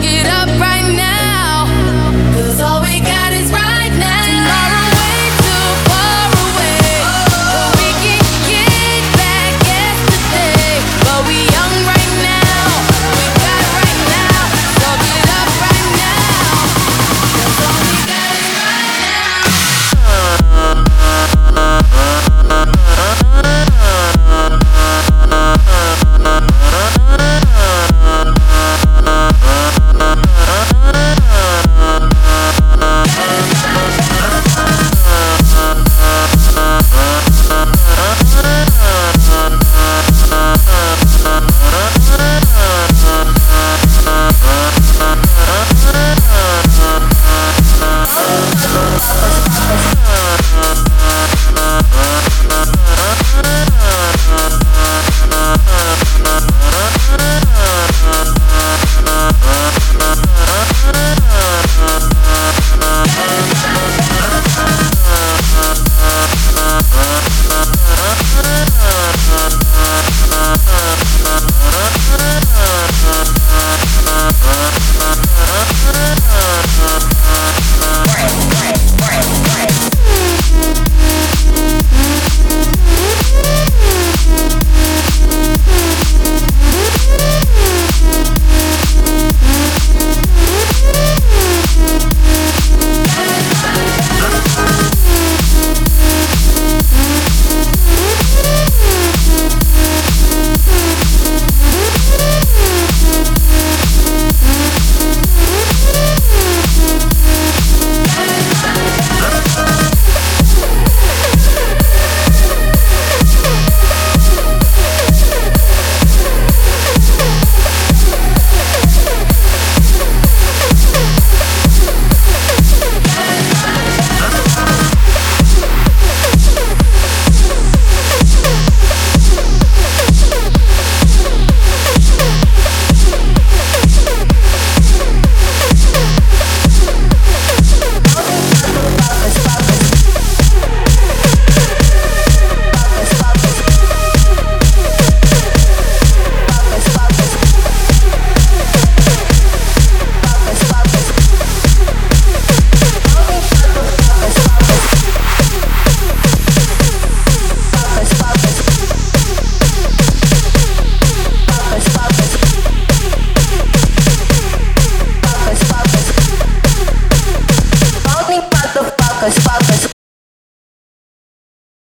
get up.